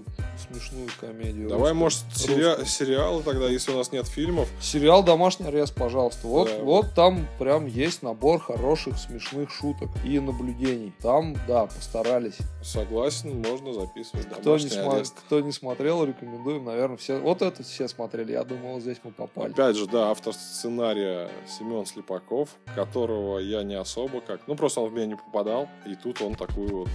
смешную комедию. Давай, русскую. может, Русскую. сериалы тогда, если у нас нет фильмов. Сериал «Домашний арест», пожалуйста. Вот, Да. вот там прям есть набор хороших, смешных шуток и наблюдений. Там, да, постарались. Согласен, можно записывать. Кто не, арест. кто не смотрел, рекомендуем, наверное, все. Вот это все смотрели, я думаю. Думал, здесь мы попали. Опять же, да, автор сценария Семен Слепаков, которого я не особо как... Ну, просто он в меня не попадал, и тут он такую вот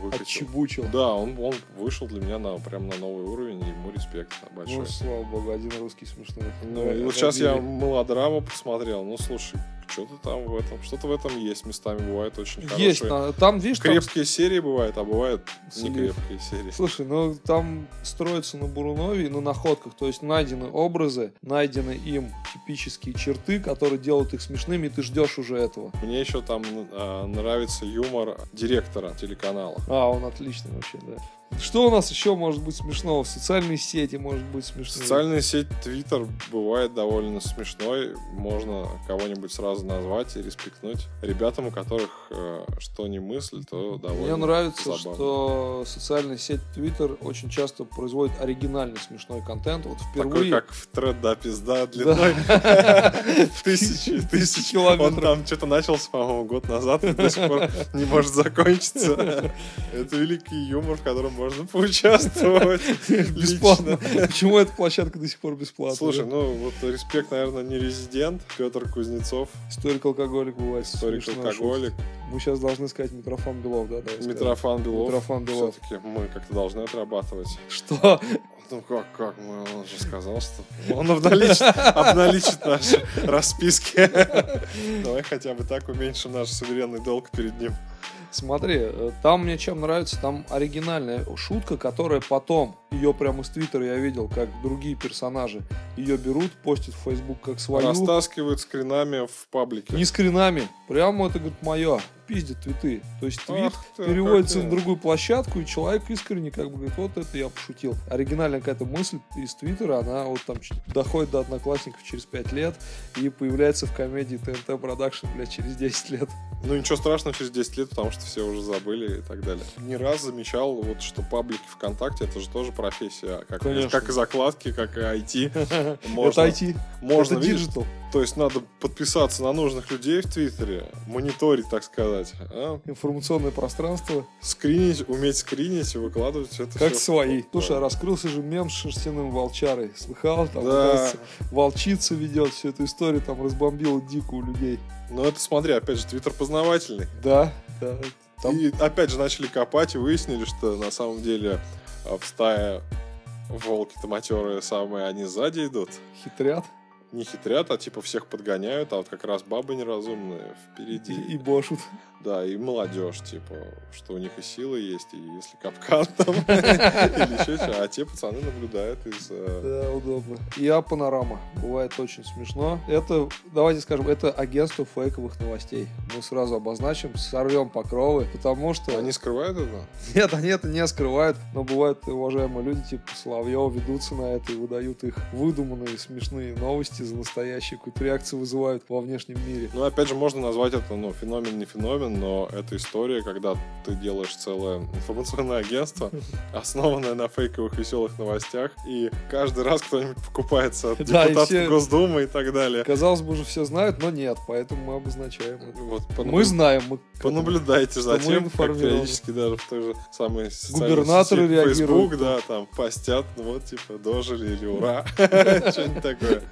выкатил. Отчебучил. Да, он, он вышел для меня на, прям на новый уровень, и ему респект большой. Ну, слава богу, один русский смешной. Ну, вот сейчас я добили. мелодраму посмотрел. Ну, слушай, что-то там в этом, что-то в этом есть. Местами бывает очень Есть, хорошие. на- там, видишь, там Крепкие серии бывают, а бывают не Слив. крепкие серии. Слушай, ну там строится на Бурунове и на находках, то есть найдены образы, найдены им типические черты, которые делают их смешными, и ты ждешь уже этого. Мне еще там а, нравится юмор директора телеканала. А, он отличный вообще, да. Что у нас еще может быть смешного? В социальной сети может быть смешно. Социальная сеть Twitter бывает довольно смешной. Можно кого-нибудь сразу назвать и респектнуть. Ребятам, у которых э, что не мысль, то довольно Мне нравится, забавно. что социальная сеть Twitter очень часто производит оригинальный смешной контент. Вот Такой, впервые... как в тред, да, пизда длиной в тысячи, тысячи километров. Он там что-то начался, по-моему, год назад и до сих пор не может закончиться. Это великий юмор, в котором можно поучаствовать. Бесплатно. Почему эта площадка до сих пор бесплатная? Слушай, ну вот респект, наверное, не резидент. Петр Кузнецов, Историк алкоголик бывает. историк алкоголик. Мы сейчас должны сказать Митрофан Белов, да? Митрофан Белов. Митрофан Белов. Все-таки мы как-то должны отрабатывать. Что? Ну как, как? Мы, он же сказал, что он обналичит, обналичит наши расписки. Давай хотя бы так уменьшим наш суверенный долг перед ним. Смотри, э, там мне чем нравится, там оригинальная шутка, которая потом, ее прямо из Твиттера я видел, как другие персонажи ее берут, постят в Facebook как свою. Растаскивают скринами в паблике. Не скринами, прямо это, говорит, мое. Пиздит твиты. То есть твит Ах ты, переводится на другую площадку, и человек искренне как бы говорит, вот это я пошутил. Оригинальная какая-то мысль из Твиттера, она вот там доходит до одноклассников через 5 лет и появляется в комедии ТНТ Продакшн, блядь, через 10 лет. Ну ничего страшного через 10 лет, потому что все уже забыли и так далее. Не раз замечал, вот, что паблики ВКонтакте это же тоже профессия. Как, Конечно. как и закладки, как и IT. Можно, Это IT. можно это видишь. То есть надо подписаться на нужных людей в Твиттере, мониторить, так сказать. а? Информационное пространство. Скринить, уметь скринить и выкладывать это Как всё. свои. Да. Слушай, а раскрылся же мем с шерстяным волчарой. Слыхал? Там, Да. волчица ведет всю эту историю, там разбомбила дико у людей. Но это смотри, опять же, Твиттер познавательный. Да, да. Там И опять же начали копать и выяснили, что на самом деле а, в стае волки-то матерые самые, они сзади идут. хитрят Не хитрят, а типа всех подгоняют, а вот как раз бабы неразумные впереди. и, и бошут. Да, и молодежь, типа, что у них и силы есть, и если капкан там, или еще что, а те пацаны наблюдают из... э, Да, удобно. Я панорама. Бывает очень смешно. Это, давайте скажем, это агентство фейковых новостей. Мы сразу обозначим, сорвем покровы, потому что... Они скрывают это? Нет, они это не скрывают, но бывают уважаемые люди, типа Соловьева, ведутся на это и выдают их выдуманные смешные новости за настоящие, какую-то реакцию вызывают во внешнем мире. Ну, опять же, можно назвать это, ну, феномен не феномен, но это история, когда ты делаешь целое информационное агентство, основанное на фейковых веселых новостях, и каждый раз кто-нибудь покупается от Да, депутатов все- Госдумы и так далее. Казалось бы, уже все знают, но нет, поэтому мы обозначаем это. Вот, Мы знаем, мы Понаблюдайте за тем, как периодически даже в той же самой Губернаторы сети реагируют. Facebook, да, там постят, ну вот, типа, дожили или ура, что-нибудь такое.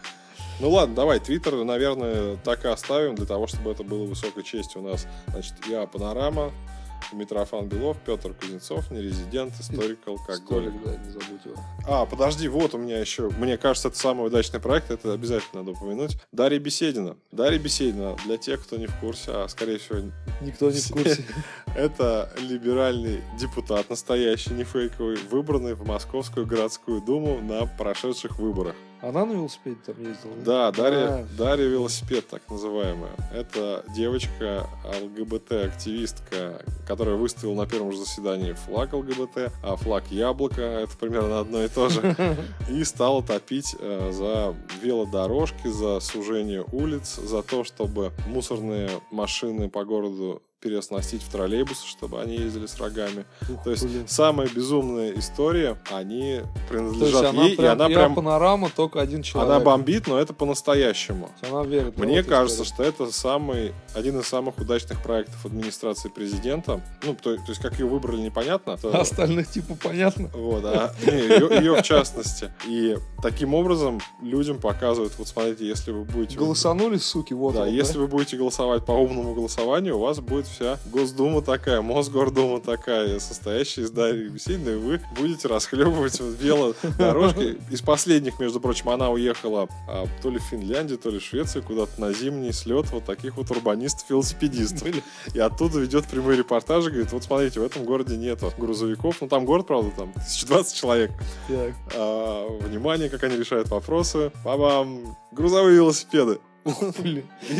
Ну ладно, давай, Твиттер, наверное, так и оставим, для того, чтобы это было высокой честью у нас. Значит, я Панорама, Митрофан Белов, Петр Кузнецов, нерезидент, историк, алкоголик. Столик, да, не забудь его. А, подожди, вот у меня еще, мне кажется, это самый удачный проект, это обязательно надо упомянуть. Дарья Беседина. Дарья Беседина, для тех, кто не в курсе, а скорее всего Никто не в курсе. это либеральный депутат, настоящий, не фейковый, выбранный в Московскую городскую думу на прошедших выборах. Она на велосипеде там ездила? Да, Дарья, А, Дарья велосипед, так называемая. Это девочка ЛГБТ-активистка, которая выставила на первом же заседании флаг ЛГБТ, а флаг яблоко, это примерно одно и то же, и стала топить э, за велодорожки, за сужение улиц, за то, чтобы мусорные машины по городу переоснастить в троллейбусы, чтобы они ездили с рогами. Ух, То есть блин. самая безумная история, они То есть принадлежат ей, прям, и она прям, панорама, только один человек. она бомбит, но это по-настоящему. Она верит. Мне эту кажется, историю. что это самый, один из самых удачных проектов администрации президента. Ну, то, то есть, как ее выбрали, непонятно. То- А Остальных типа понятно. Вот, а не, ее, ее в частности. И таким образом людям показывают, вот смотрите, если вы будете... Голосанули, суки, вот да, он, если вы будете голосовать по умному голосованию, у вас будет вся Госдума такая, Мосгордума такая, состоящая из Дарьи Евсеевны, и вы будете расхлебывать вот вело дорожкой. Из последних, между прочим, она уехала а, то ли в Финляндию, то ли в Швецию, куда-то на зимний слет вот таких вот урбанистов-велосипедистов. И оттуда ведет прямые репортажи, говорит, вот смотрите, в этом городе нету грузовиков. Ну, там город, правда, там 1020 человек. А, внимание, как они решают вопросы. Бабам! Грузовые велосипеды.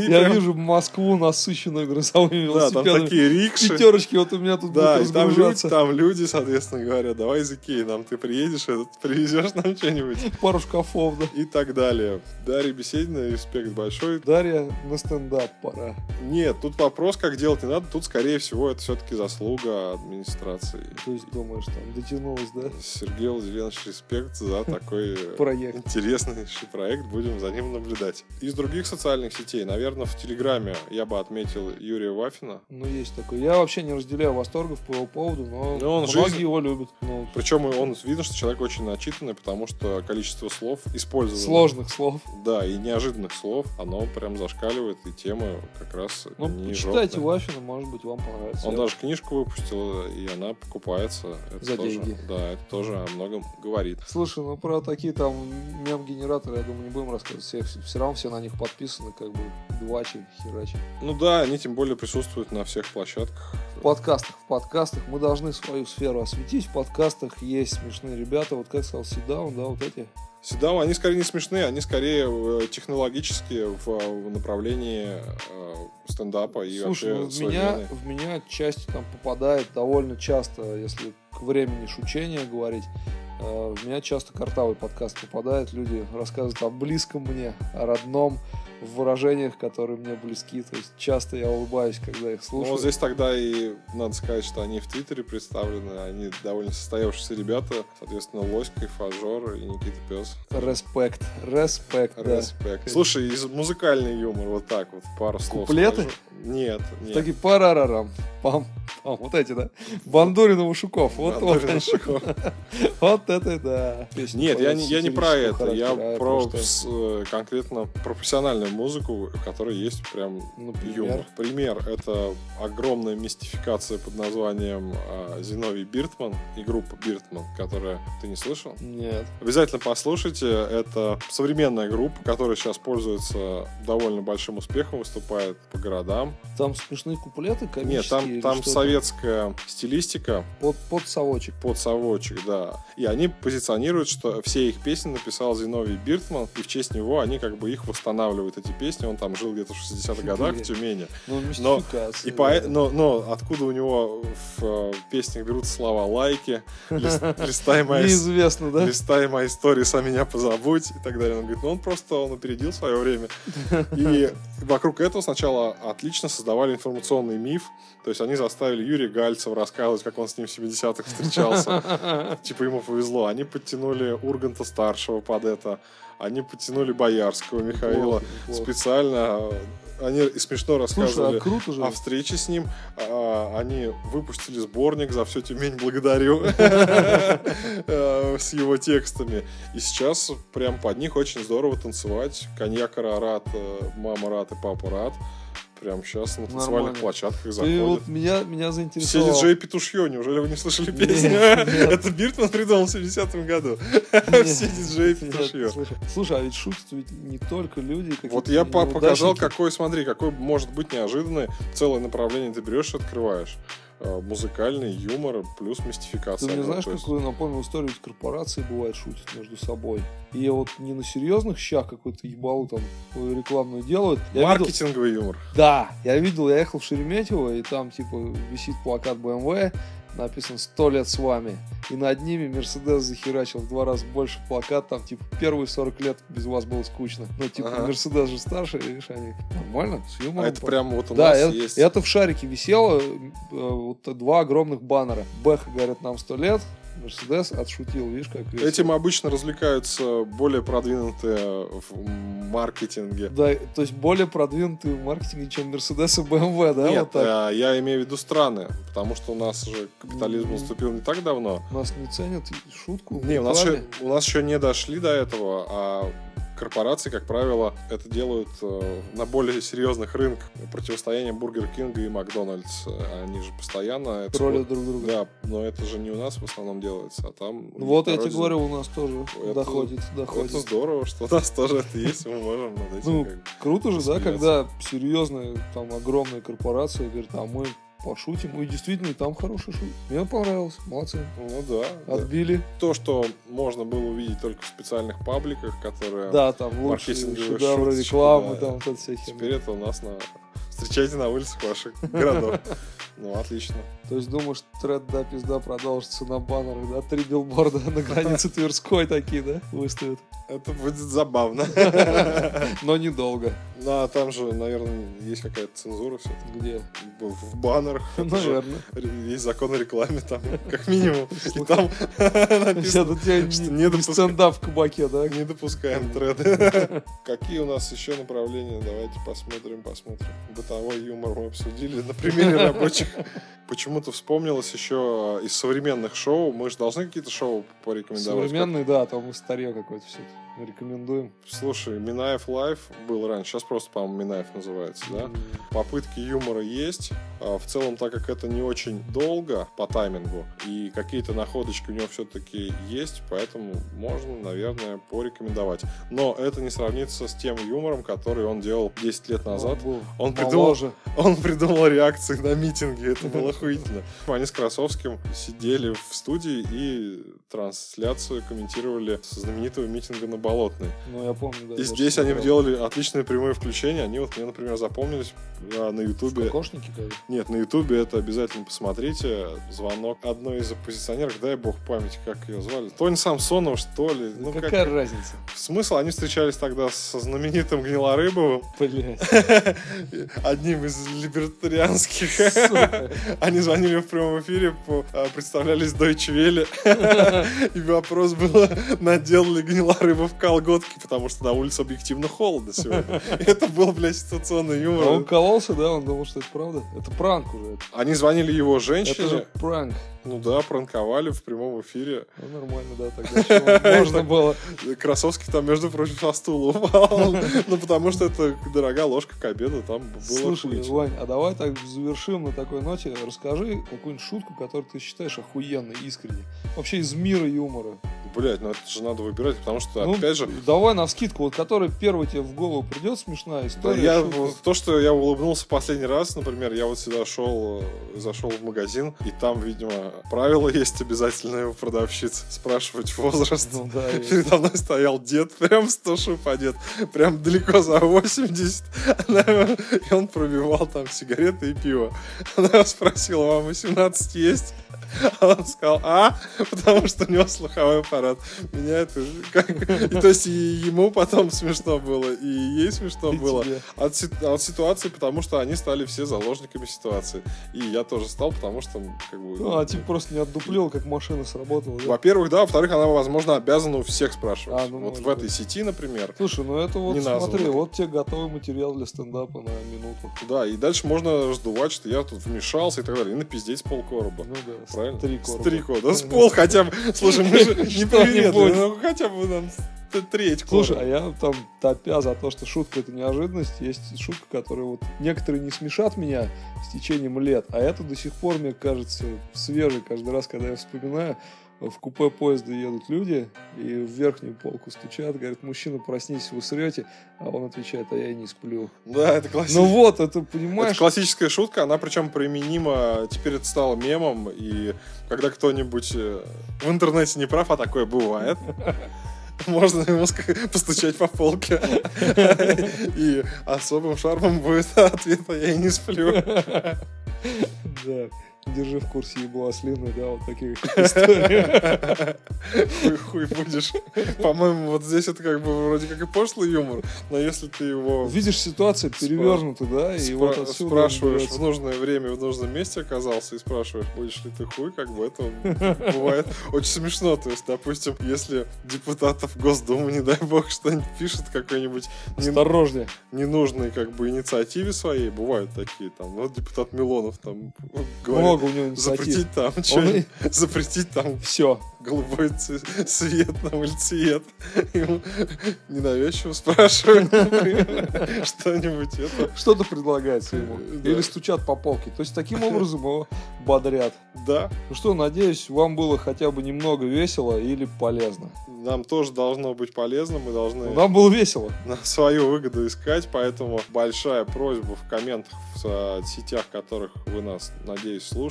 Я вижу Москву насыщенную грузовыми Да, там велосипедами. такие рикши. Пятерочки вот у меня тут Да, будут там люди, там люди, соответственно, говорят, давай из Икеи, нам ты приедешь, этот, привезешь нам что-нибудь. Пару шкафов, да. И так далее. Дарья Беседина, респект большой. Дарья, на стендап пора. Нет, тут вопрос, как делать не надо. Тут, скорее всего, это все-таки заслуга администрации. То есть думаешь, там дотянулась, да? Сергей Владимирович, респект за такой э, Проект. интереснейший проект. Будем за ним наблюдать. Из других социальных сетей, наверное, в Телеграме я бы отметил Юрия Вафина. Ну, есть такой. Я вообще не разделяю восторгов по его поводу, но Ну, он многие жизнь- его любят. Ну, Причем он видно, что человек очень начитанный, потому что количество слов использованных. сложных слов. Да, и неожиданных слов, оно прям зашкаливает, и темы как раз Ну, не почитайте. Вафина, может быть, вам понравится. Он Я- даже книжку выпустил, и она покупается. Это За тоже, деньги. Да, это тоже о многом говорит. Слушай, ну про такие там мем-генераторы, я думаю, не будем рассказывать. Все, все равно все на них подписаны, как бы двачи, херачи. Ну да, они тем более присутствуют на всех площадках. В подкастах, в подкастах мы должны свою сферу осветить. В подкастах есть смешные ребята, вот как сказал Сидаун, да, вот эти. Седау, они скорее не смешные, они скорее э, технологические в, э, в направлении э, стендапа и Слушай, ну, вообще в меня, современной. в меня часть там попадает довольно часто, если к времени шучения говорить, э, в меня часто картавый подкаст попадает, люди рассказывают о близком мне, о родном, в выражениях, которые мне близки. То есть часто я улыбаюсь, когда их Ну, слушаю. вот здесь тогда и надо сказать, что они в Твиттере представлены, они довольно состоявшиеся ребята, соответственно, Лоська и Фажор и Никита Пес. Респект, респект, да. Респект. Слушай, из музыкальный юмор, вот так вот, пару слов. Куплеты? скажу. Нет, нет. Такие парарарам, пам, пам, вот эти, да? Бандурин и Ушуков, вот, вот, Шихов. вот это да. Песни Нет, я не, я не про это. Я про э, конкретно профессиональную музыку, в которой есть прям Например? юмор. Пример — это огромная мистификация под названием а, Зиновий Биртман и группа Биртман, которая ты не слышал? Нет. Обязательно послушайте. Это современная группа, которая сейчас пользуется довольно большим успехом, выступает по городам. Там смешные куплеты комические? Нет, там, там советская стилистика, Под, под совочек. под совочек, да. И они позиционируют, что все их песни написал Зиновий Биртман, и в честь него они как бы их восстанавливают, эти песни. Он там жил где-то в 60-х годах в. Тюмени. Ну, Но, и по, но, но откуда у него в э, песнях берутся слова «лайки», «лист- «листай мои Неизвестно, да? листай мои истории, сам меня позабудь и так далее. Он говорит, ну он просто он опередил свое время. И вокруг этого сначала отлично создавали информационный миф. То есть они заставили Юрия Гальцева рассказывать, как он с ним в 70-х встречался. Типа ему повезло. Они подтянули Урганта-старшего под это. Они подтянули Боярского Михаила. Неплохо. Специально они смешно рассказывали Слушай, а круто же. о встрече с ним. А, Они выпустили сборник «За всю Тюмень благодарю» э, с его текстами. И сейчас прям под них очень здорово танцевать. Коньяк Арарат, э, мама рад и папа рад. Прям сейчас на танцевальных площадках заходят. вот меня, меня Все заинтересовало. диджеи петушье, неужели вы не слышали песню? Это Биртман придумал в 70-м году. Все диджеи петушье. слушай. А ведь шутят ведь не только люди. Вот я по- показал, какой, смотри, какой может быть неожиданный целое направление ты берешь и открываешь. Э, Музыкальный юмор плюс Ты мистификация. мне Ну, знаешь, есть- какую напомнил историю, ведь корпорации бывает шутят между собой. И вот не на серьезных щах какую-то ебалу там рекламную делают. Я видел- Маркетинговый юмор. Да, я видел, я ехал в Шереметьево, и там, типа, висит плакат BMW, написано «Сто лет с вами». И над ними Мерседес захерачил в два раза больше плакат, там, типа, первые 40 лет без вас было скучно. Ну, типа, Ага. Мерседес же старше, видишь, они нормально, с юмором. А это прям вот у да, нас это, есть. это в шарике висело, э, вот два огромных баннера. Бэха говорит, нам сто лет, Мерседес отшутил, видишь, как весело. Этим обычно развлекаются более продвинутые в маркетинге. Да, то есть более продвинутые в маркетинге, чем Мерседес и BMW, да? Нет, вот так? а, я имею в виду страны, потому что у нас же капитализм наступил не так давно. Нас не ценят шутку. Не, у нас, еще, у нас еще не дошли до этого, а корпорации, как правило, это делают э, на более серьезных рынках. Противостояние Бургер Кинга и Макдональдс, они же постоянно... это Троллят друг друга. Да, но это же не у нас в основном делается, а там... Вот я тебе говорю, у нас тоже Это- доходит, доходит. Это здорово, что у нас тоже это есть, мы можем над этим Ну, Круто же, да, когда серьезная, там, огромная корпорация говорит, а мы пошутим. И действительно, там хороший шут. Мне понравилось. Молодцы. Ну да, да. Отбили. То, что можно было увидеть только в специальных пабликах, которые... Да, там лучшие шедевры рекламы, да. там вот это все Теперь это у нас на... Встречайте на улицах ваших городов. Ну, отлично. То есть думаешь, тред да пизда продолжится на баннерах, да? Три билборда на границе Тверской такие, да, выставят. Это будет забавно. Но недолго. Ну, а там же, наверное, есть какая-то цензура все Где? в баннерах. Наверное. Есть закон о рекламе там, как минимум. И там написано, что не, не не допуска- стендап в кабаке, да? не допускаем треды. Какие у нас еще направления? Давайте посмотрим, посмотрим. Бытовой юмор мы обсудили на примере рабочих. Почему-то вспомнилось еще из современных шоу. Мы же должны какие-то шоу порекомендовать. Современный, да, там и старье какое-то все. Рекомендуем. Слушай, Минаев Live был раньше, сейчас просто, по-моему, Минаев называется, да? Попытки юмора есть. А В целом, так как это не очень долго по таймингу, и какие-то находочки у него все-таки есть, поэтому можно, наверное, порекомендовать. Но это не сравнится с тем юмором, который он делал 10 лет назад. был Он придумал, он придумал реакции на митинги, это было охуительно. Они с Красовским сидели в студии и трансляцию комментировали со знаменитого митинга на Болотной. Ну, я помню, да. И здесь они делали отличные прямые включения. Они вот мне, например, запомнились а, на Ютубе. кокошнике, как бы. Нет, на Ютубе это обязательно посмотрите. Звонок одной из оппозиционеров, дай бог памяти, как ее звали. Тони Самсонов, что ли? Да Ну, как- какая разница? Смысл, они встречались тогда со знаменитым Гнилорыбовым, Блять. одним из либертарианских. Они звонили в прямом эфире, а, представлялись Deutsche Welle, и вопрос был, надел ли Гнилорыбов колготки, потому что на улице объективно холодно сегодня. Это был, блядь, ситуационный А он юмор. кололся, да? Он думал, что это правда? Это пранк уже. Они звонили его Это женщине, же пранк. Ну да, пранковали в прямом эфире. Ну, нормально, да, тогда можно было. Красовский там, между прочим, со стула упал. Ну, потому что это дорогая ложка к обеду, там было Слушай. Вань, а давай так завершим на такой ноте. Расскажи какую-нибудь шутку, которую ты считаешь охуенной, искренней. Вообще из мира юмора. Блять, ну это же надо выбирать, потому что, Ну, опять же, Давай на вскидку, вот которая первая тебе в голову придет, смешная Да, история. я, шутка. вот то, что я улыбнулся последний раз, например, я вот сюда шел, э, зашел в магазин, и там, видимо, правило есть обязательное у продавщиц спрашивать возраст. Ну да, Передо мной стоял дед, прям 100 шуб одет, прям далеко за 80. Она- И он пробивал там сигареты и пиво. Она спросила, вам 18 есть? А он сказал, а? Потому что у него слуховой аппарат. Меня это... Как... И то есть и ему потом смешно было, и ей смешно И было. тебе. От, от ситуации, потому что они стали все заложниками ситуации. И я тоже стал, потому что, как бы... Ну, а типа просто не отдуплил, как машина сработала. да? Во-первых, да, во-вторых, она, возможно, обязана у всех спрашивать. А, ну, вот может в этой быть. сети, например. Слушай, ну это вот смотри, названный. вот тебе готовый материал для стендапа на минуту. Да, и дальше можно раздувать, что я тут вмешался и так далее. И напиздеть с полкороба. Ну да, с Правильно? три С короба. три кода. С пол хотя бы. Слушай, мы же не приветливы, ну хотя бы нам треть Слушай, а я там топя за то, что шутка это неожиданность, есть шутка, которая вот некоторые не смешат меня с течением лет, а это до сих пор мне кажется свежей каждый раз, когда я вспоминаю. В купе поезда едут люди и в верхнюю полку стучат, говорят, мужчина, проснитесь, вы срете, а он отвечает, а я и не сплю. Да, это классика. Ну вот, это Это понимаешь, классическая шутка, она причем применима, теперь это стало мемом, и когда кто-нибудь э, в интернете не прав, а такое бывает, можно ему постучать по полке. И особым шармом будет ответ, а я и не сплю. Да. Держи в курсе ебла слины, да, вот таких историй. Хуй, будешь. По-моему, вот здесь это как бы вроде как и пошлый юмор, но если ты его Видишь, ситуация перевернута, да, и вот отсюда спрашиваешь в нужное время, в нужном месте оказался, и спрашиваешь, будешь ли ты хуй, как бы это бывает очень смешно. То есть, допустим, если депутатов Госдумы, не дай бог, что-нибудь пишет какой-нибудь не- Осторожнее. ненужной как бы инициативе своей, бывают такие там, ну, депутат Милонов там говорит, Много у него инициатив. запретить там, Он и- запретить там Все. голубой цвет. Ему ненавязчиво спрашивают, что-нибудь это. Что-то предлагается ему. Да. Или стучат по полке. То есть таким образом его бодрят. Да, Ну что, надеюсь, вам было хотя бы немного весело или полезно. нам тоже должно быть полезно, мы должны Нам было весело. на свою выгоду искать, поэтому большая просьба в комментах в э, сетях, которых вы нас, надеюсь, слушаете,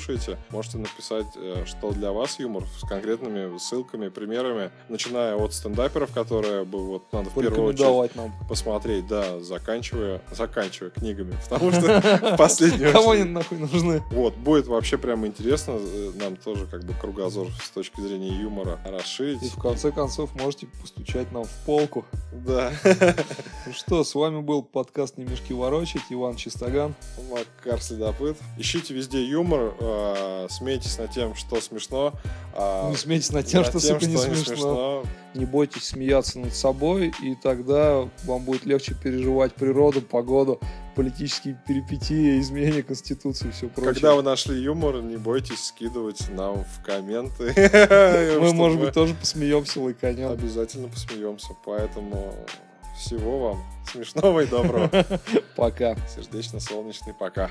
можете написать, э, что для вас юмор с конкретными ссылками, примерами, начиная от стендаперов, которые бы вот надо в первую очередь нам. посмотреть, да, заканчивая, заканчивая книгами, потому что в последнюю Кому они нахуй нужны? вот, будет вообще прям интересно, э, нам тоже как бы кругозор с точки зрения юмора И расширить. в конце концов можете постучать нам в полку. Да, Ну что, с вами был подкаст «Не мешки ворочать», Иван Чистоган. Макар Следопыт. Ищите везде юмор, э, смейтесь над тем, что смешно. а Не смейтесь над тем, над что, тем, сука, не что не смешно. Не бойтесь смеяться над собой, и тогда вам будет легче переживать природу, погоду, политические перипетии, изменения Конституции и все прочее. Когда вы нашли юмор, не бойтесь скидывать нам в комменты. Мы, может быть, тоже посмеемся, лайканем. обязательно посмеемся. Поэтому всего вам смешного и доброго. Пока. Сердечно-солнечный пока.